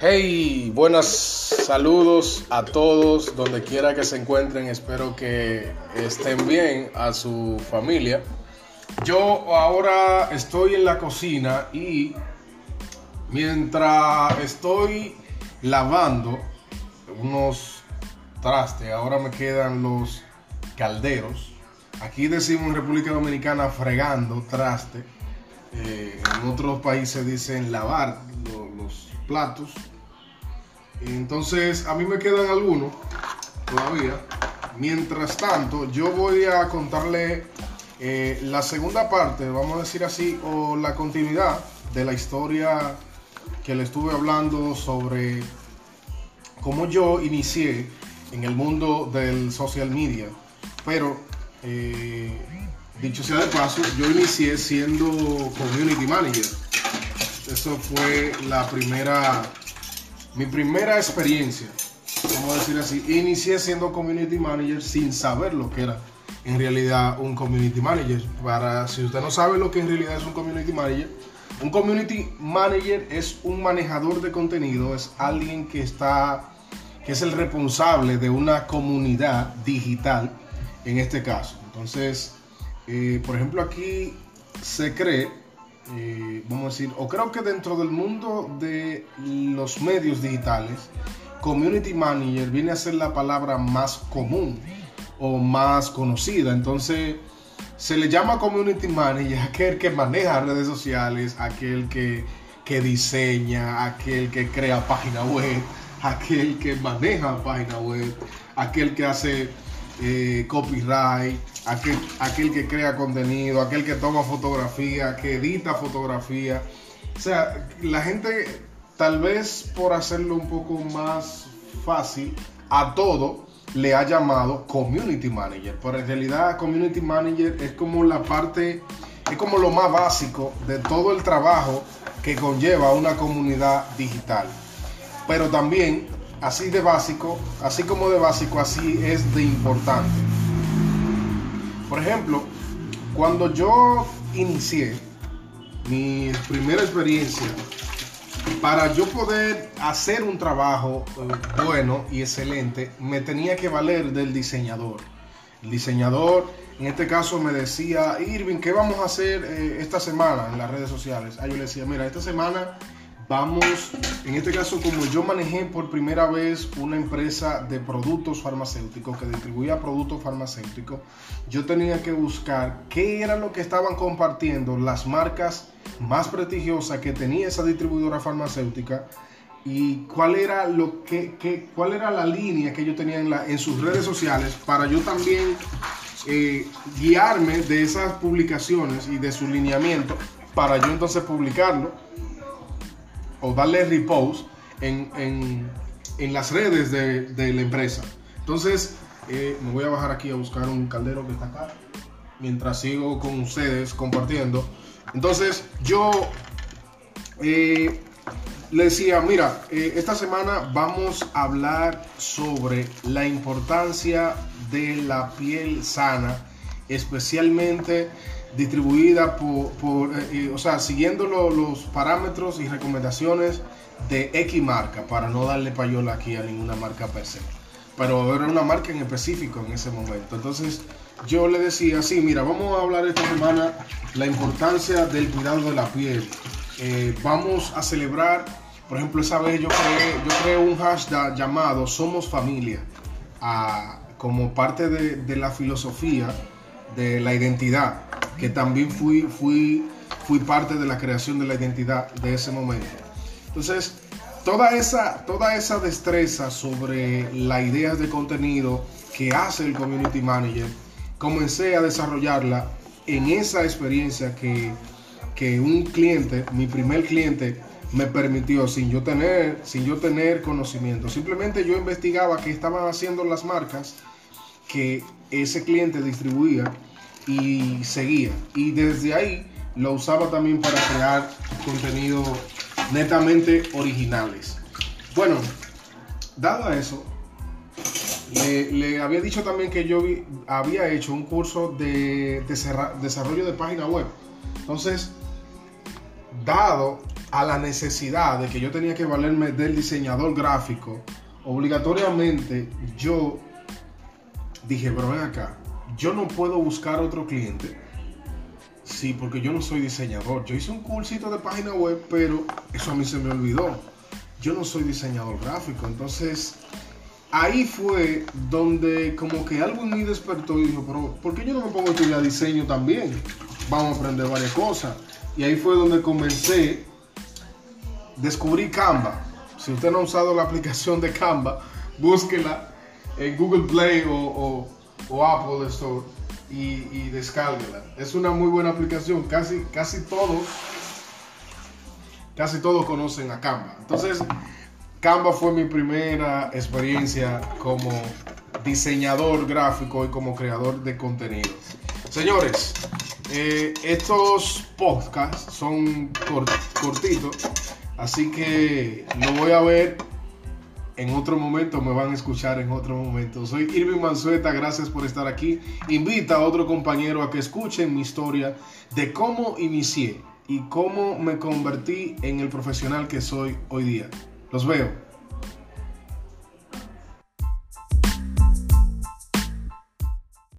Hey, buenas saludos a todos donde quiera que se encuentren. Espero que estén bien a su familia. Yo ahora estoy en la cocina y mientras estoy lavando unos trastes, ahora me quedan los calderos. Aquí decimos en República Dominicana fregando traste. Eh, en otros países dicen lavar platos. Entonces, a mí me quedan algunos todavía. Mientras tanto, yo voy a contarle eh, la segunda parte, vamos a decir así, o la continuidad de la historia que le estuve hablando sobre cómo yo inicié en el mundo del social media. Pero, eh, dicho sea de paso, yo inicié siendo community manager. Eso fue la primera, mi primera experiencia, vamos a decir así. Inicié siendo community manager sin saber lo que era en realidad un community manager. Para si usted no sabe lo que en realidad es un community manager, un community manager es un manejador de contenido, es alguien que está que es el responsable de una comunidad digital en este caso. Entonces, eh, por ejemplo, aquí se cree, eh, vamos a decir, o creo que dentro del mundo de los medios digitales, community manager viene a ser la palabra más común o más conocida. Entonces, se le llama community manager aquel que maneja redes sociales, aquel que, que diseña, aquel que crea página web, aquel que maneja página web, aquel que hace eh, copyright, aquel, aquel que crea contenido, aquel que toma fotografía, que edita fotografía. O sea, la gente tal vez por hacerlo un poco más fácil, a todo le ha llamado community manager. Pero en realidad community manager es como la parte, es como lo más básico de todo el trabajo que conlleva una comunidad digital. Pero también, así de básico, así como de básico, así es de importante. Por ejemplo, cuando yo inicié mi primera experiencia, para yo poder hacer un trabajo eh, bueno y excelente, me tenía que valer del diseñador. El diseñador, en este caso, me decía, Irving, ¿qué vamos a hacer eh, esta semana en las redes sociales? Ah, yo le decía, mira, esta semana vamos, en este caso, como yo manejé por primera vez una empresa de productos farmacéuticos que distribuía productos farmacéuticos, yo tenía que buscar qué era lo que estaban compartiendo las marcas más prestigiosas que tenía esa distribuidora farmacéutica y cuál era lo que, cuál era la línea que yo tenía en, la, en sus redes sociales para yo también eh, guiarme de esas publicaciones y de su lineamiento para yo entonces publicarlo o darle repost en, las redes de, la empresa. Entonces, eh, me voy a bajar aquí a buscar un caldero que está acá, mientras sigo con ustedes compartiendo. Entonces, yo eh, decía, mira, eh, esta semana vamos a hablar sobre la importancia de la piel sana, especialmente distribuida por, eh, eh, o sea, siguiendo los parámetros y recomendaciones de X marca, para no darle payola aquí a ninguna marca per se. Pero era una marca en específico en ese momento. Entonces yo le decía, sí, mira, vamos a hablar esta semana la importancia del cuidado de la piel. Eh, vamos a celebrar, por ejemplo, esa vez yo creé, yo creé un hashtag llamado Somos Familia, como parte de, de la filosofía de la identidad que también fui, fui, fui parte de la creación de la identidad de ese momento. Entonces, toda esa, toda esa destreza sobre las ideas de contenido que hace el community manager, comencé a desarrollarla en esa experiencia que, que un cliente, mi primer cliente, me permitió sin yo tener, sin yo tener conocimiento. Simplemente yo investigaba qué estaban haciendo las marcas que ese cliente distribuía y seguía. Y desde ahí lo usaba también para crear contenido netamente originales. Bueno, dado eso, le, había dicho también que yo había hecho un curso de, desarrollo de página web. Entonces, dado a la necesidad de que yo tenía que valerme del diseñador gráfico, obligatoriamente yo dije, pero ven acá, yo no puedo buscar otro cliente. Sí, porque yo no soy diseñador. Yo hice un cursito de página web, pero eso a mí se me olvidó. Yo no soy diseñador gráfico. Entonces, ahí fue donde como que algo en mí despertó y dijo, pero ¿por qué yo no me pongo a estudiar diseño también? Vamos a aprender varias cosas. Y ahí fue donde comencé, descubrí Canva. Si usted no ha usado la aplicación de Canva, búsquela en Google Play o, Apple Store y, y descárguela. Es una muy buena aplicación. Casi, casi todos, casi todos conocen a Canva. Entonces, Canva fue mi primera experiencia como diseñador gráfico y como creador de contenido. Señores, eh, estos podcasts son cortitos, así que lo voy a ver en otro momento, me van a escuchar en otro momento. Soy Irving Manzueta, gracias por estar aquí. Invita a otro compañero a que escuchen mi historia de cómo inicié y cómo me convertí en el profesional que soy hoy día. Los veo.